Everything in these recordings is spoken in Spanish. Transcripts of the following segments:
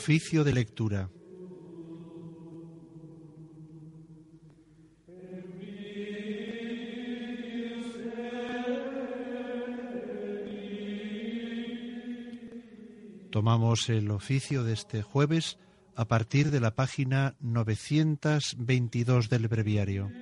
Oficio de lectura. Tomamos el oficio de este jueves a partir de la página 922 del breviario.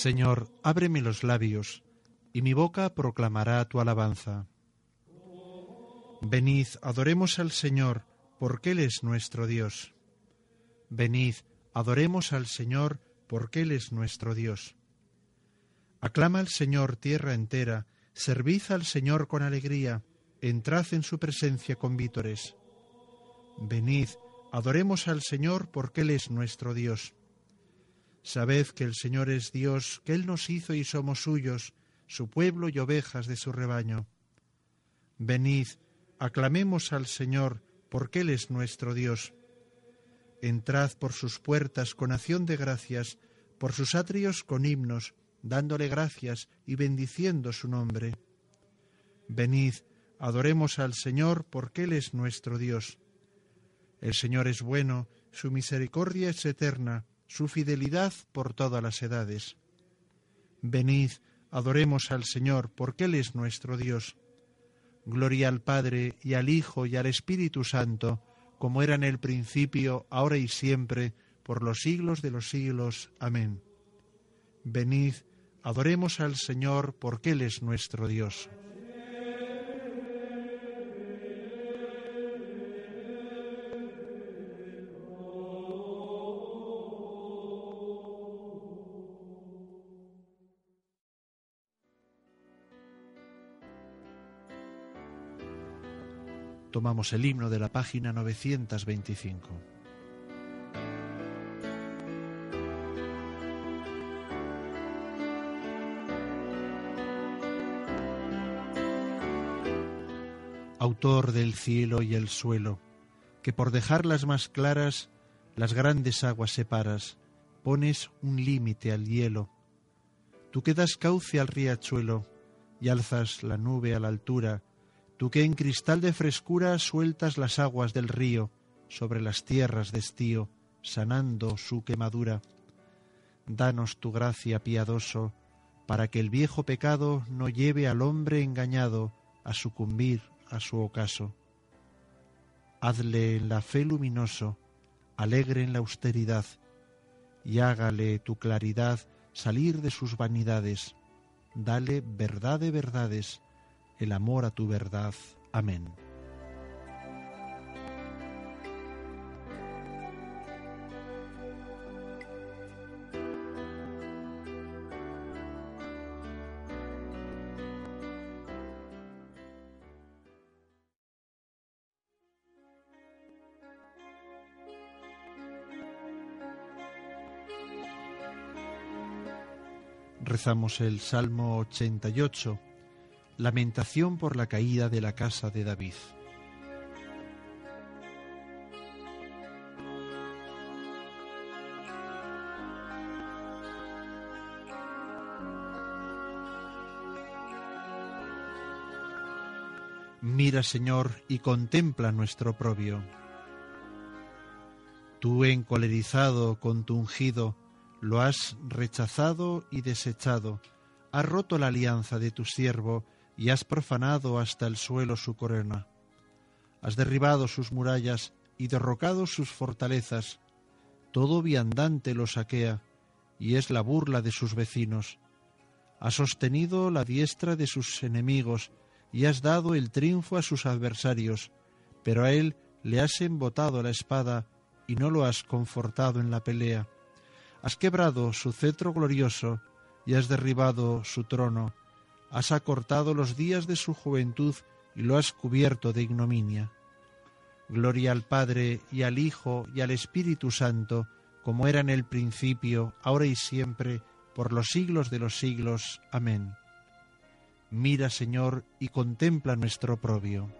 Señor, ábreme los labios, y mi boca proclamará tu alabanza. Venid, adoremos al Señor, porque Él es nuestro Dios. Venid, adoremos al Señor, porque Él es nuestro Dios. Aclama al Señor tierra entera, servid al Señor con alegría, entrad en su presencia con vítores. Venid, adoremos al Señor, porque Él es nuestro Dios. Sabed que el Señor es Dios, que Él nos hizo y somos suyos, su pueblo y ovejas de su rebaño. Venid, aclamemos al Señor, porque Él es nuestro Dios. Entrad por sus puertas con acción de gracias, por sus atrios con himnos, dándole gracias y bendiciendo su nombre. Venid, adoremos al Señor, porque Él es nuestro Dios. El Señor es bueno, su misericordia es eterna, su fidelidad por todas las edades. Venid, adoremos al Señor, porque Él es nuestro Dios. Gloria al Padre y al Hijo y al Espíritu Santo, como era en el principio, ahora y siempre, por los siglos de los siglos. Amén. Venid, adoremos al Señor, porque Él es nuestro Dios. Tomamos el himno de la página 925. Autor del cielo y el suelo, que por dejarlas más claras las grandes aguas separas, pones un límite al hielo. Tú que das cauce al riachuelo y alzas la nube a la altura, tú que en cristal de frescura sueltas las aguas del río sobre las tierras de estío, sanando su quemadura. Danos tu gracia, piadoso, para que el viejo pecado no lleve al hombre engañado a sucumbir a su ocaso. Hazle en la fe luminoso, alegre en la austeridad, y hágale tu claridad salir de sus vanidades. Dale verdad de verdades, el amor a tu verdad. Amén. Rezamos el Salmo 88 Lamentación por la caída de la casa de David. Mira, Señor, y contempla nuestro oprobio. Tú, encolerizado con tu ungido, lo has rechazado y desechado, has roto la alianza de tu siervo, y has profanado hasta el suelo su corona. Has derribado sus murallas y derrocado sus fortalezas. Todo viandante lo saquea, y es la burla de sus vecinos. Has sostenido la diestra de sus enemigos, y has dado el triunfo a sus adversarios, pero a él le has embotado la espada, y no lo has confortado en la pelea. Has quebrado su cetro glorioso, y has derribado su trono has acortado los días de su juventud y lo has cubierto de ignominia. Gloria al Padre y al Hijo y al Espíritu Santo, como era en el principio, ahora y siempre, por los siglos de los siglos. Amén. Mira, Señor, y contempla nuestro oprobio.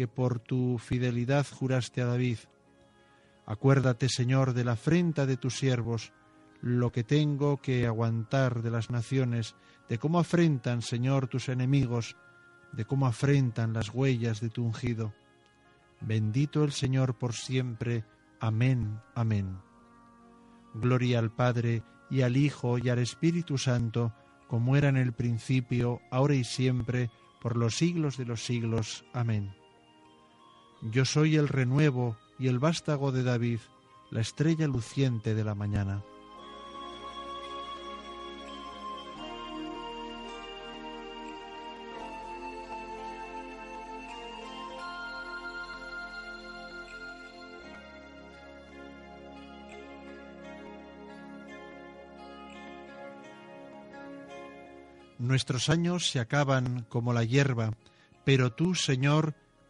que por tu fidelidad juraste a David. Acuérdate, Señor, de la afrenta de tus siervos, lo que tengo que aguantar de las naciones, de cómo afrentan, Señor, tus enemigos, de cómo afrentan las huellas de tu ungido. Bendito el Señor por siempre. Amén, amén. Gloria al Padre, y al Hijo, y al Espíritu Santo, como era en el principio, ahora y siempre, por los siglos de los siglos. Amén. Yo soy el renuevo y el vástago de David, la estrella luciente de la mañana. Nuestros años se acaban como la hierba, pero tú, Señor,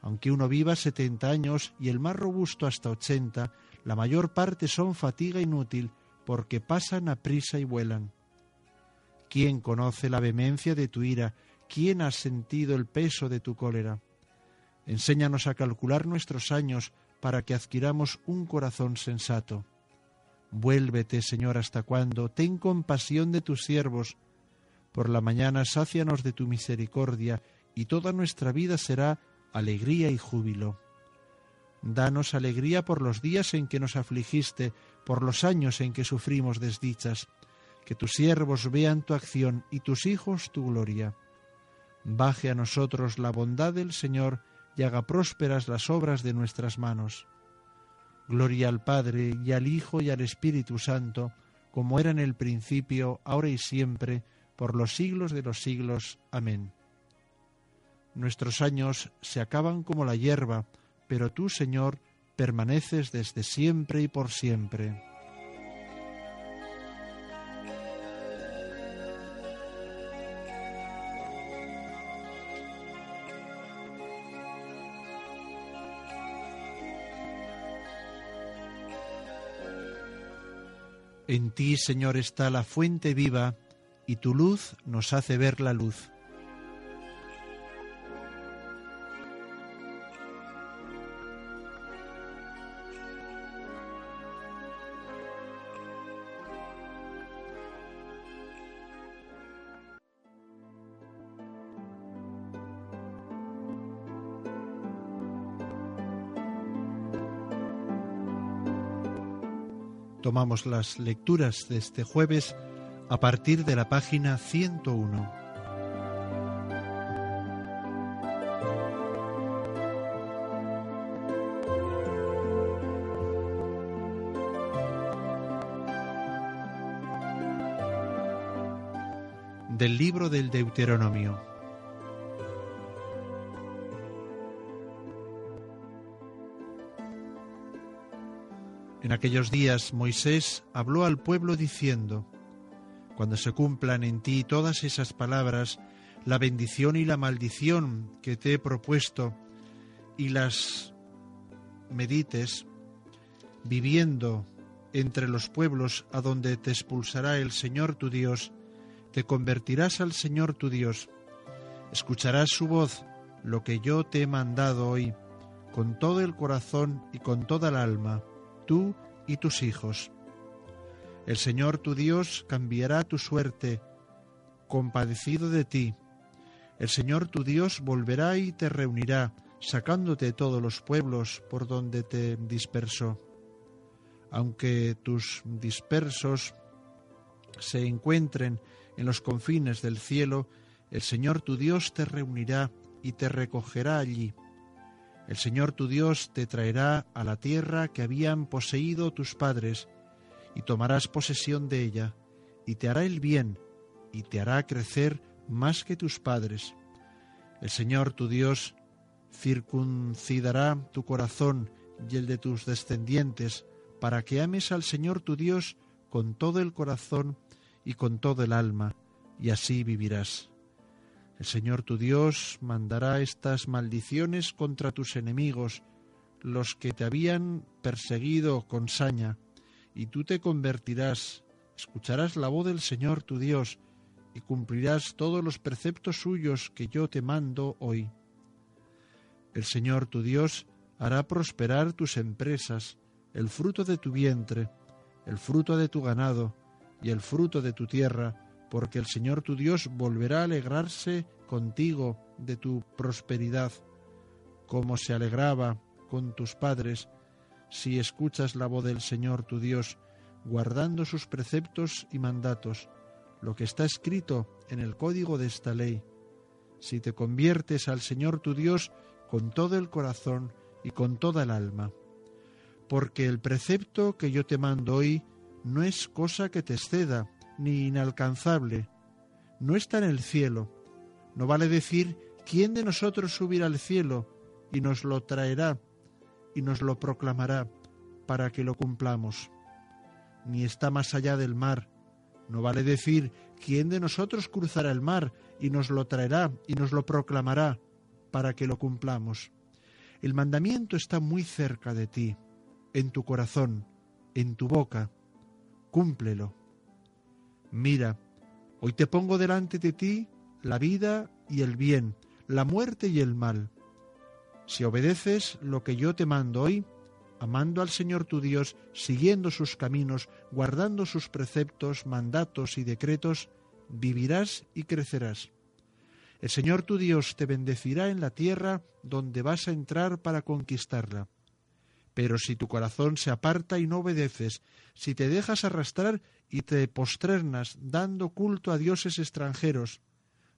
Aunque uno viva setenta años y el más robusto hasta ochenta, la mayor parte son fatiga inútil, porque pasan a prisa y vuelan. ¿Quién conoce la vehemencia de tu ira? ¿Quién ha sentido el peso de tu cólera? Enséñanos a calcular nuestros años para que adquiramos un corazón sensato. Vuélvete, Señor, hasta cuándo, ten compasión de tus siervos. Por la mañana sácianos de tu misericordia, y toda nuestra vida será alegría y júbilo. Danos alegría por los días en que nos afligiste, por los años en que sufrimos desdichas, que tus siervos vean tu acción y tus hijos tu gloria. Baje a nosotros la bondad del Señor y haga prósperas las obras de nuestras manos. Gloria al Padre y al Hijo y al Espíritu Santo, como era en el principio, ahora y siempre, por los siglos de los siglos. Amén. Nuestros años se acaban como la hierba, pero tú, Señor, permaneces desde siempre y por siempre. En ti, Señor, está la fuente viva, y tu luz nos hace ver la luz. Tomamos las lecturas de este jueves a partir de la página 101. Del libro del Deuteronomio. En aquellos días Moisés habló al pueblo diciendo, Cuando se cumplan en ti todas esas palabras, la bendición y la maldición que te he propuesto, y las medites, viviendo entre los pueblos a donde te expulsará el Señor tu Dios, te convertirás al Señor tu Dios, escucharás su voz, lo que yo te he mandado hoy, con todo el corazón y con toda el alma tú y tus hijos. El Señor tu Dios cambiará tu suerte, compadecido de ti. El Señor tu Dios volverá y te reunirá, sacándote todos los pueblos por donde te dispersó. Aunque tus dispersos se encuentren en los confines del cielo, el Señor tu Dios te reunirá y te recogerá allí el Señor tu Dios te traerá a la tierra que habían poseído tus padres, y tomarás posesión de ella, y te hará el bien, y te hará crecer más que tus padres. El Señor tu Dios circuncidará tu corazón y el de tus descendientes, para que ames al Señor tu Dios con todo el corazón y con todo el alma, y así vivirás. El Señor tu Dios mandará estas maldiciones contra tus enemigos, los que te habían perseguido con saña, y tú te convertirás, escucharás la voz del Señor tu Dios, y cumplirás todos los preceptos suyos que yo te mando hoy. El Señor tu Dios hará prosperar tus empresas, el fruto de tu vientre, el fruto de tu ganado, y el fruto de tu tierra, porque el Señor tu Dios volverá a alegrarse contigo de tu prosperidad, como se alegraba con tus padres, si escuchas la voz del Señor tu Dios, guardando sus preceptos y mandatos, lo que está escrito en el código de esta ley, si te conviertes al Señor tu Dios con todo el corazón y con toda el alma. Porque el precepto que yo te mando hoy no es cosa que te exceda, ni inalcanzable. No está en el cielo. No vale decir, ¿quién de nosotros subirá al cielo y nos lo traerá y nos lo proclamará para que lo cumplamos? Ni está más allá del mar. No vale decir, ¿quién de nosotros cruzará el mar y nos lo traerá y nos lo proclamará para que lo cumplamos? El mandamiento está muy cerca de ti, en tu corazón, en tu boca. Cúmplelo. Mira, hoy te pongo delante de ti la vida y el bien, la muerte y el mal. Si obedeces lo que yo te mando hoy, amando al Señor tu Dios, siguiendo sus caminos, guardando sus preceptos, mandatos y decretos, vivirás y crecerás. El Señor tu Dios te bendecirá en la tierra donde vas a entrar para conquistarla. Pero si tu corazón se aparta y no obedeces, si te dejas arrastrar y te posternas dando culto a dioses extranjeros,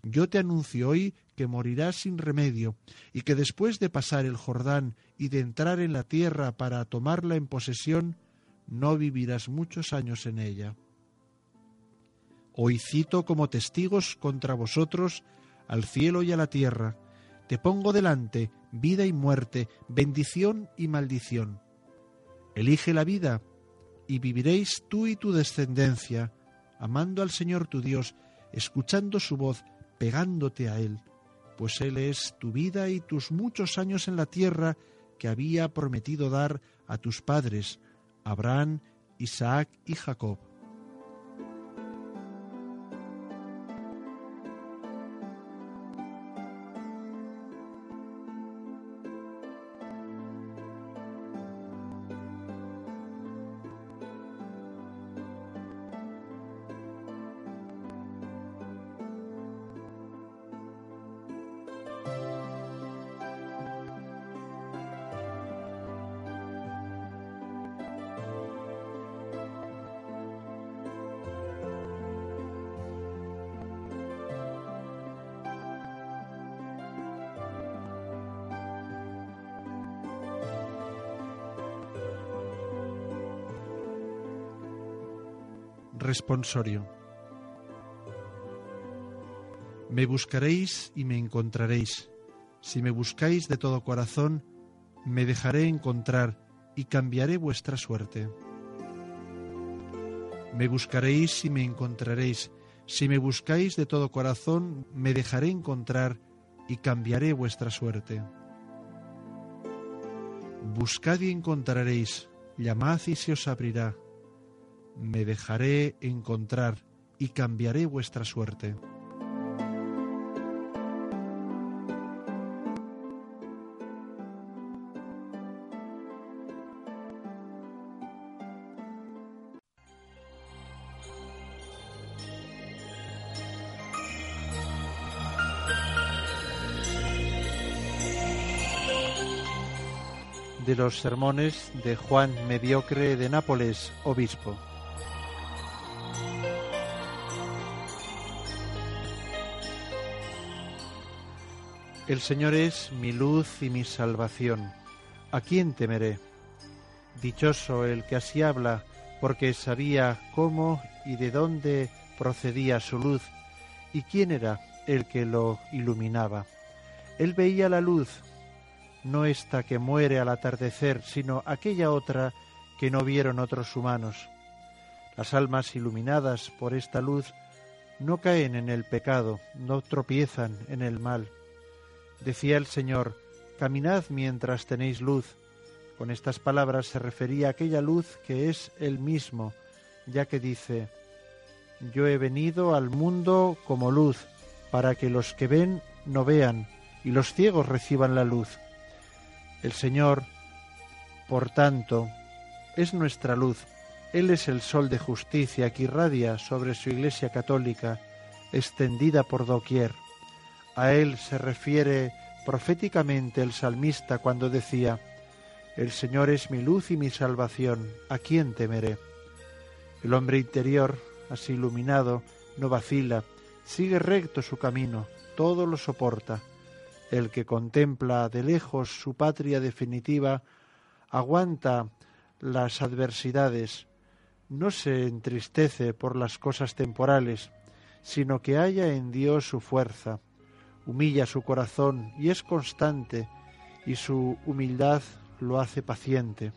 yo te anuncio hoy que morirás sin remedio, y que después de pasar el Jordán y de entrar en la tierra para tomarla en posesión, no vivirás muchos años en ella. Hoy cito como testigos contra vosotros al cielo y a la tierra, te pongo delante vida y muerte, bendición y maldición. Elige la vida y viviréis tú y tu descendencia, amando al Señor tu Dios, escuchando su voz, pegándote a Él, pues Él es tu vida y tus muchos años en la tierra que había prometido dar a tus padres, Abraham, Isaac y Jacob. Responsorio. Me buscaréis y me encontraréis. Si me buscáis de todo corazón, me dejaré encontrar y cambiaré vuestra suerte. Me buscaréis y me encontraréis. Si me buscáis de todo corazón, me dejaré encontrar y cambiaré vuestra suerte. Buscad y encontraréis, llamad y se os abrirá. Me dejaré encontrar y cambiaré vuestra suerte. de los sermones de Juan Mediocre de Nápoles, obispo. El Señor es mi luz y mi salvación. ¿A quién temeré? Dichoso el que así habla, porque sabía cómo y de dónde procedía su luz, y quién era el que lo iluminaba. Él veía la luz no esta que muere al atardecer, sino aquella otra que no vieron otros humanos. Las almas iluminadas por esta luz no caen en el pecado, no tropiezan en el mal. Decía el Señor, caminad mientras tenéis luz. Con estas palabras se refería a aquella luz que es el mismo, ya que dice, yo he venido al mundo como luz, para que los que ven no vean, y los ciegos reciban la luz. El Señor, por tanto, es nuestra luz. Él es el sol de justicia que irradia sobre su Iglesia católica, extendida por doquier. A Él se refiere proféticamente el salmista cuando decía, El Señor es mi luz y mi salvación, ¿a quién temeré? El hombre interior, así iluminado, no vacila, sigue recto su camino, todo lo soporta. El que contempla de lejos su patria definitiva, aguanta las adversidades, no se entristece por las cosas temporales, sino que halla en Dios su fuerza, humilla su corazón y es constante, y su humildad lo hace paciente.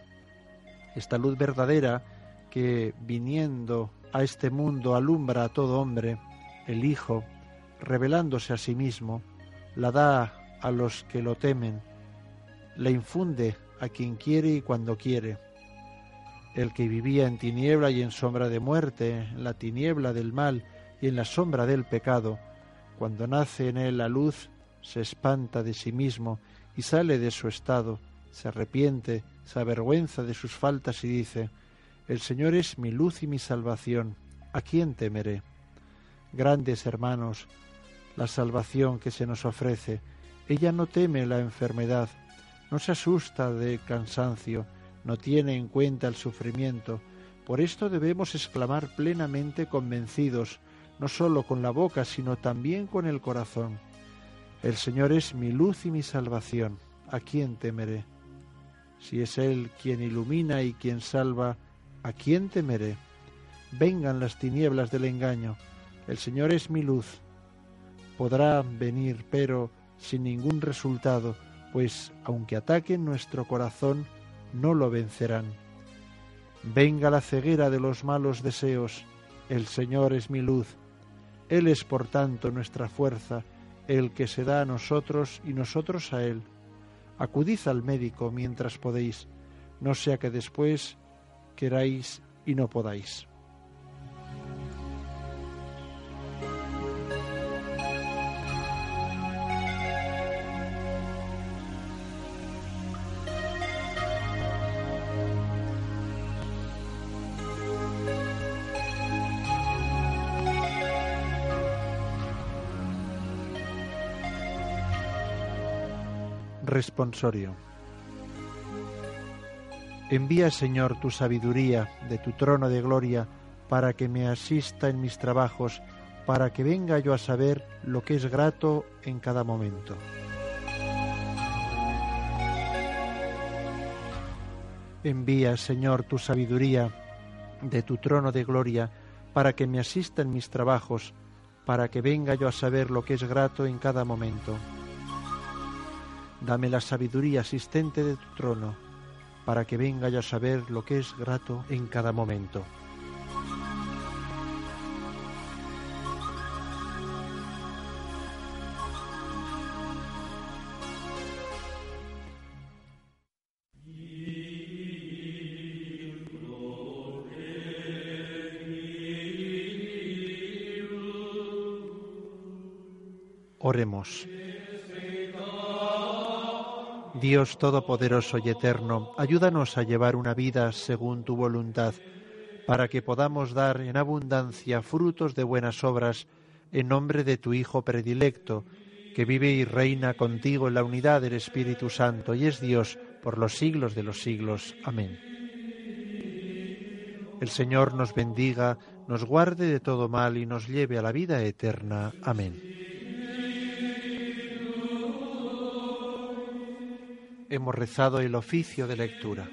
Esta luz verdadera que, viniendo a este mundo, alumbra a todo hombre, el Hijo, revelándose a sí mismo, la da a los que lo temen, le infunde a quien quiere y cuando quiere. El que vivía en tiniebla y en sombra de muerte, en la tiniebla del mal y en la sombra del pecado, cuando nace en él la luz, se espanta de sí mismo y sale de su estado, se arrepiente, se avergüenza de sus faltas y dice, El Señor es mi luz y mi salvación, ¿a quién temeré? Grandes hermanos, la salvación que se nos ofrece, ella no teme la enfermedad, no se asusta de cansancio, no tiene en cuenta el sufrimiento. Por esto debemos exclamar plenamente convencidos, no sólo con la boca, sino también con el corazón. El Señor es mi luz y mi salvación. ¿A quién temeré? Si es Él quien ilumina y quien salva, ¿a quién temeré? Vengan las tinieblas del engaño. El Señor es mi luz. Podrá venir, pero sin ningún resultado, pues aunque ataquen nuestro corazón, no lo vencerán. Venga la ceguera de los malos deseos, el Señor es mi luz, Él es por tanto nuestra fuerza, el que se da a nosotros y nosotros a Él. Acudid al médico mientras podéis, no sea que después queráis y no podáis. Responsorio. Envía, Señor, tu sabiduría de tu trono de gloria para que me asista en mis trabajos, para que venga yo a saber lo que es grato en cada momento. Envía, Señor, tu sabiduría de tu trono de gloria para que me asista en mis trabajos, para que venga yo a saber lo que es grato en cada momento. Dame la sabiduría asistente de tu trono, para que venga yo a saber lo que es grato en cada momento. Oremos. Dios Todopoderoso y Eterno, ayúdanos a llevar una vida según tu voluntad, para que podamos dar en abundancia frutos de buenas obras en nombre de tu Hijo predilecto, que vive y reina contigo en la unidad del Espíritu Santo y es Dios por los siglos de los siglos. Amén. El Señor nos bendiga, nos guarde de todo mal y nos lleve a la vida eterna. Amén. Hemos rezado el oficio de lectura.